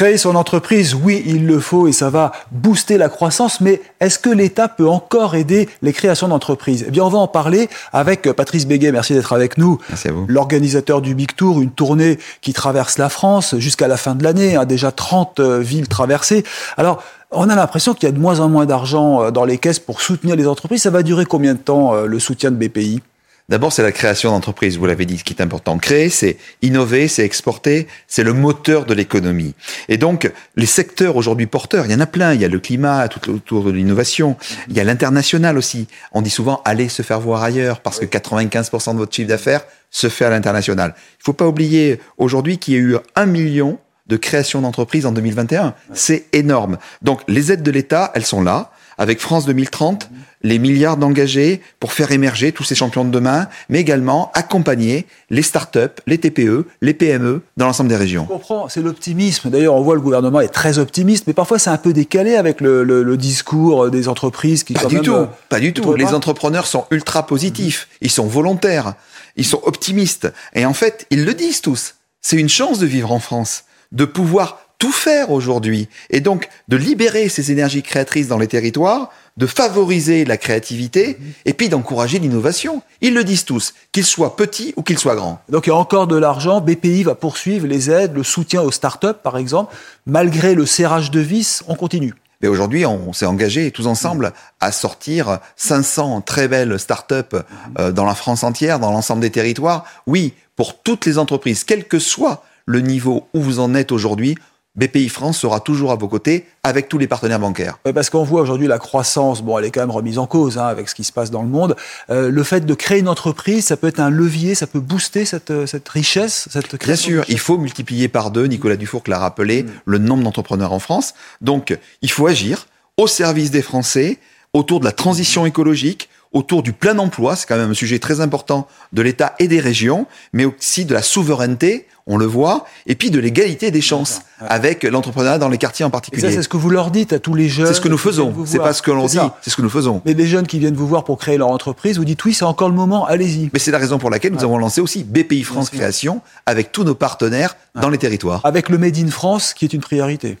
Créer son entreprise, oui, il le faut et ça va booster la croissance, mais est-ce que l'État peut encore aider les créations d'entreprises? Eh bien, on va en parler avec Patrice Béguet. Merci d'être avec nous. Merci à vous. L'organisateur du Big Tour, une tournée qui traverse la France jusqu'à la fin de l'année, hein, déjà 30 euh, villes traversées. Alors, on a l'impression qu'il y a de moins en moins d'argent euh, dans les caisses pour soutenir les entreprises. Ça va durer combien de temps, euh, le soutien de BPI D'abord, c'est la création d'entreprises. Vous l'avez dit, ce qui est important. Créer, c'est innover, c'est exporter, c'est le moteur de l'économie. Et donc, les secteurs aujourd'hui porteurs, il y en a plein. Il y a le climat, tout autour de l'innovation. Il y a l'international aussi. On dit souvent, allez se faire voir ailleurs, parce que 95% de votre chiffre d'affaires se fait à l'international. Il faut pas oublier aujourd'hui qu'il y a eu un million de création d'entreprises en 2021. C'est énorme. Donc, les aides de l'État, elles sont là. Avec France 2030, les milliards d'engagés pour faire émerger tous ces champions de demain, mais également accompagner les startups, les TPE, les PME dans l'ensemble des régions. Je comprends, c'est l'optimisme. D'ailleurs, on voit le gouvernement est très optimiste, mais parfois c'est un peu décalé avec le, le- le discours des entreprises qui Pas du même, tout, euh, pas du tout. Les pas entrepreneurs sont ultra positifs, ils sont volontaires, ils sont optimistes. Et en fait, ils le disent tous. C'est une chance de vivre en France, de pouvoir tout faire aujourd'hui. Et donc, de libérer ces énergies créatrices dans les territoires, de favoriser la créativité, et puis d'encourager l'innovation. Ils le disent tous, qu'ils soient petits ou qu'ils soient grands. Donc il y a encore de l'argent. BPI va poursuivre les aides, le soutien aux startups, par exemple. Malgré le serrage de vis, on continue. Mais aujourd'hui, on s'est engagé tous ensemble à sortir 500 très belles startups euh, dans la France entière, dans l'ensemble des territoires. Oui, pour toutes les entreprises, quel que soit le niveau où vous en êtes aujourd'hui, BPI France sera toujours à vos côtés avec tous les partenaires bancaires. Ouais, Parce qu'on voit aujourd'hui la croissance, bon, elle est quand même remise en cause hein, avec ce qui se passe dans le monde. Euh, le fait de créer une entreprise, ça peut être un levier, ça peut booster cette, euh, cette richesse, cette Bien création de sûr, il faut multiplier par deux, Nicolas Dufour l'a rappelé, le nombre d'entrepreneurs en France. Donc, il faut agir au service des Français, autour de la transition écologique, autour du plein emploi, c'est quand même un sujet très important de l'État et des régions, mais aussi de la souveraineté, on le voit, et puis de l'égalité des chances avec l'entrepreneuriat dans les quartiers en Et ça, particulier. c'est ce que vous leur dites à tous les jeunes. C'est ce que nous faisons, c'est pas ce que l'on dit, c'est ce que nous faisons. Mais les jeunes qui viennent vous voir pour créer leur entreprise, vous dites oui, c'est encore le moment, allez-y. Mais c'est la raison pour laquelle nous avons lancé aussi BPI France Création avec tous nos partenaires dans les territoires. Avec le Made in France qui est une priorité.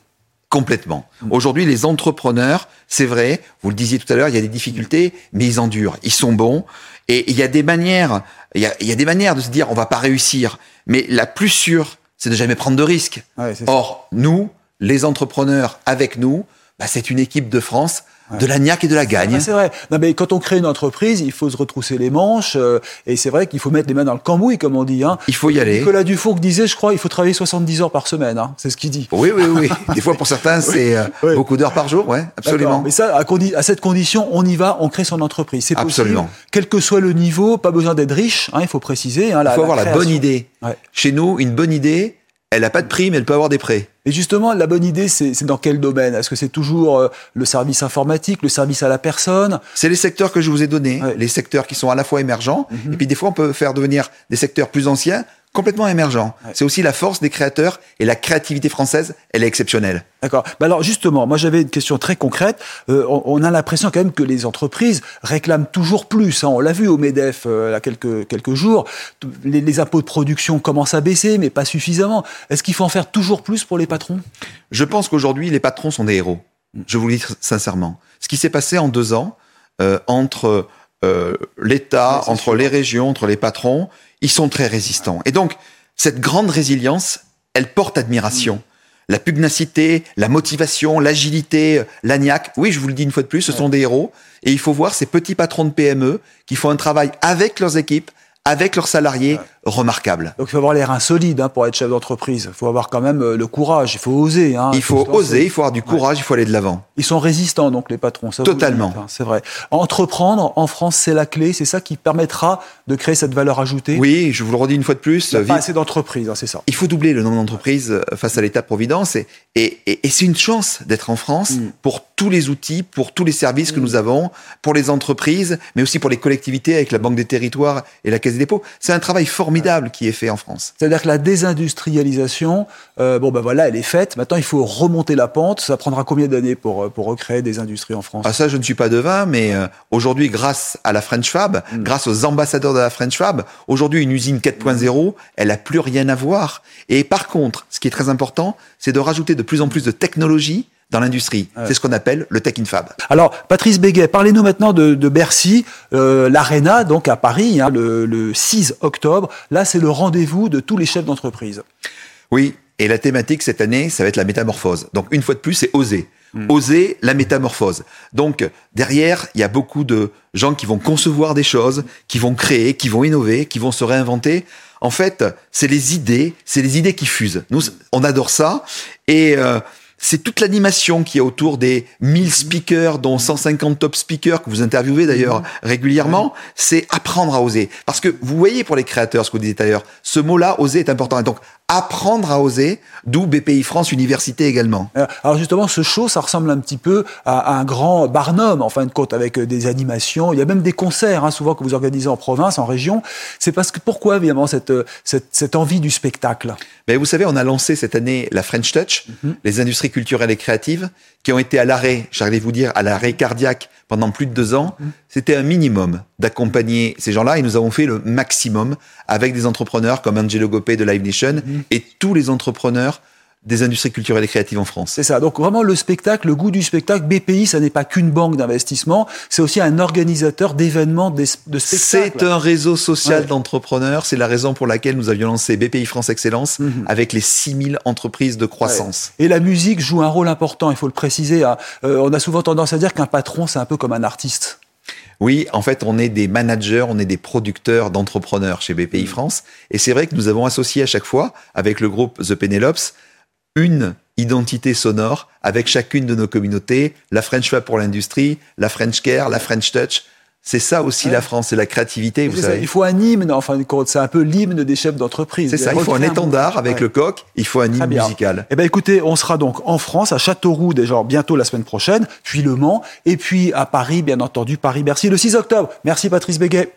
Complètement. Aujourd'hui, les entrepreneurs, c'est vrai, vous le disiez tout à l'heure, il y a des difficultés, mais ils endurent, ils sont bons. Et il y a des manières, il y a, il y a des manières de se dire, on va pas réussir. Mais la plus sûre, c'est de jamais prendre de risques. Ouais, c'est ça. Or, nous, les entrepreneurs, avec nous, bah, c'est une équipe de France, de la niaque et de la gagne. Ah, c'est vrai. Non, mais quand on crée une entreprise, il faut se retrousser les manches. euh, et c'est vrai qu'il faut mettre les mains dans le cambouis, comme on dit. Hein. Il faut y aller. Nicolas Dufour disait, je crois, il faut travailler 70 heures par semaine. Hein. C'est ce qu'il dit. Oui, oui, oui. Des fois, pour certains, c'est euh, Oui. beaucoup d'heures par jour, ouais, absolument. Mais ça, à, cette condition, on y va, on crée son entreprise. C'est possible. Absolument. Quel que soit le niveau, pas besoin d'être riche, hein, il faut préciser. Hein, Il faut avoir la bonne idée. Ouais. Chez nous, une bonne idée, elle n'a pas de prix, mais elle peut avoir des prêts. Et justement, la bonne idée, c'est dans quel domaine? Est-ce que c'est toujours euh, le service informatique, le service à la personne? C'est les secteurs que je vous ai donnés, Ouais. les secteurs qui sont à la fois émergents, et puis des fois on peut faire devenir des secteurs plus anciens complètement émergents. C'est aussi la force des créateurs et la créativité française, elle est exceptionnelle. D'accord. Bah alors justement, moi j'avais une question très concrète. Euh, on, on a l'impression quand même que les entreprises réclament toujours plus. hein. On l'a vu au Medef euh, il y a quelques quelques jours. Les, les impôts de production commencent à baisser, mais pas suffisamment. Est-ce qu'il faut en faire toujours plus pour les patrons? Je pense qu'aujourd'hui, les patrons sont des héros. Je vous le dis sincèrement. Ce qui s'est passé en deux ans euh, entre euh, l'État, entre sûr. les régions, entre les patrons, ils sont très résistants. Et donc, cette grande résilience, elle porte admiration. La pugnacité, la motivation, l'agilité, euh, l'agnac. Oui, je vous le dis une fois de plus, ce sont des héros. Et il faut voir ces petits patrons de PME qui font un travail avec leurs équipes, avec leurs salariés, remarquable. Donc il faut avoir l'air insolide hein, pour être chef d'entreprise. Il faut avoir quand même euh, le courage, il faut oser. Hein, il faut oser, il faut avoir du courage, il faut aller de l'avant. Ils sont résistants donc les patrons. Ça Totalement. Hein, c'est vrai. Entreprendre en France, c'est la clé, c'est ça qui permettra de créer cette valeur ajoutée. Oui, je vous le redis une fois de plus. Il n'y a pas assez d'entreprises, hein, c'est ça. Il faut doubler le nombre d'entreprises euh, face à l'État-providence et, et, et, c'est une chance d'être en France mm. pour tous les outils, pour tous les services que mm. nous avons, pour les entreprises, mais aussi pour les collectivités avec la Banque des Territoires et la Caisse des dépôts. C'est un travail formidable qui est fait en France. C'est-à-dire que la désindustrialisation, euh, bon ben voilà, elle est faite. Maintenant, il faut remonter la pente. Ça prendra combien d'années pour, euh, pour recréer des industries en France? Ah ça, je ne suis pas devin, mais euh, aujourd'hui, grâce à la French Fab, mm. grâce aux ambassadeurs de la French Fab, aujourd'hui, une usine 4.0, elle n'a plus rien à voir. Et par contre, ce qui est très important, c'est de rajouter de plus en plus de technologies dans l'industrie. C'est ce qu'on appelle le Tech in Fab. Alors, Patrice Béguet, parlez-nous maintenant de, de Bercy, euh, l'Arena, donc à Paris, hein, le, le 6 octobre. Là, c'est le rendez-vous de tous les chefs d'entreprise. Oui, et la thématique cette année, ça va être la métamorphose. Donc, une fois de plus, c'est oser. Hmm. Oser la métamorphose. Donc, derrière, il y a beaucoup de gens qui vont concevoir des choses, qui vont créer, qui vont innover, qui vont se réinventer. En fait, c'est les idées, c'est les idées qui fusent. Nous, on adore ça. Et euh, c'est toute l'animation qui est autour des 1000 speakers, dont 150 top speakers que vous interviewez d'ailleurs régulièrement. C'est apprendre à oser. Parce que vous voyez pour les créateurs, ce que vous disiez d'ailleurs, ce mot-là, oser, est important. Et donc, apprendre à oser, d'où BPI France Université également. Euh, alors justement, ce show, ça ressemble un petit peu à un grand Barnum, en fin de compte, avec euh, des animations. Il y a même des concerts, hein, souvent que vous organisez en province, en région. C'est parce que pourquoi, évidemment, cette, euh, cette, cette envie du spectacle? Mais Vous savez, on a lancé cette année la French Touch, mhm. les industries culturelles et créatives, qui ont été à l'arrêt, j'allais vous dire, à l'arrêt cardiaque pendant plus de deux ans. Mhm. C'était un minimum d'accompagner ces gens-là et nous avons fait le maximum avec des entrepreneurs comme Angelo Gopé de Live Nation mhm. et tous les entrepreneurs des industries culturelles et créatives en France. C'est ça. Donc vraiment le spectacle, le goût du spectacle. BPI, ça n'est pas qu'une banque d'investissement, c'est aussi un organisateur d'événements de spectacles. C'est un réseau social d'entrepreneurs. C'est la raison pour laquelle nous avions lancé BPI France Excellence mhm. avec les 6000 entreprises de croissance. Et la musique joue un rôle important, il faut le préciser. Hein. Euh, on a souvent tendance à dire qu'un patron, c'est un peu comme un artiste. Oui, en fait, on est des managers, on est des producteurs d'entrepreneurs chez BPI mhm. France. Et c'est vrai que nous avons associé à chaque fois, avec le groupe The Penelopes, une identité sonore avec chacune de nos communautés, la French Fab pour l'industrie, la French Care, la French Touch. C'est ça aussi la France, c'est la créativité, vous savez. il faut un hymne, enfin, c'est un peu l'hymne des chefs d'entreprise. C'est ça, il faut un étendard avec le coq, il faut un hymne musical. Eh ben, écoutez, on sera donc en France, à Châteauroux, déjà bientôt la semaine prochaine, puis Le Mans, et puis à Paris, bien entendu, Paris-Bercy, le 6 octobre. Merci Patrice Béguet.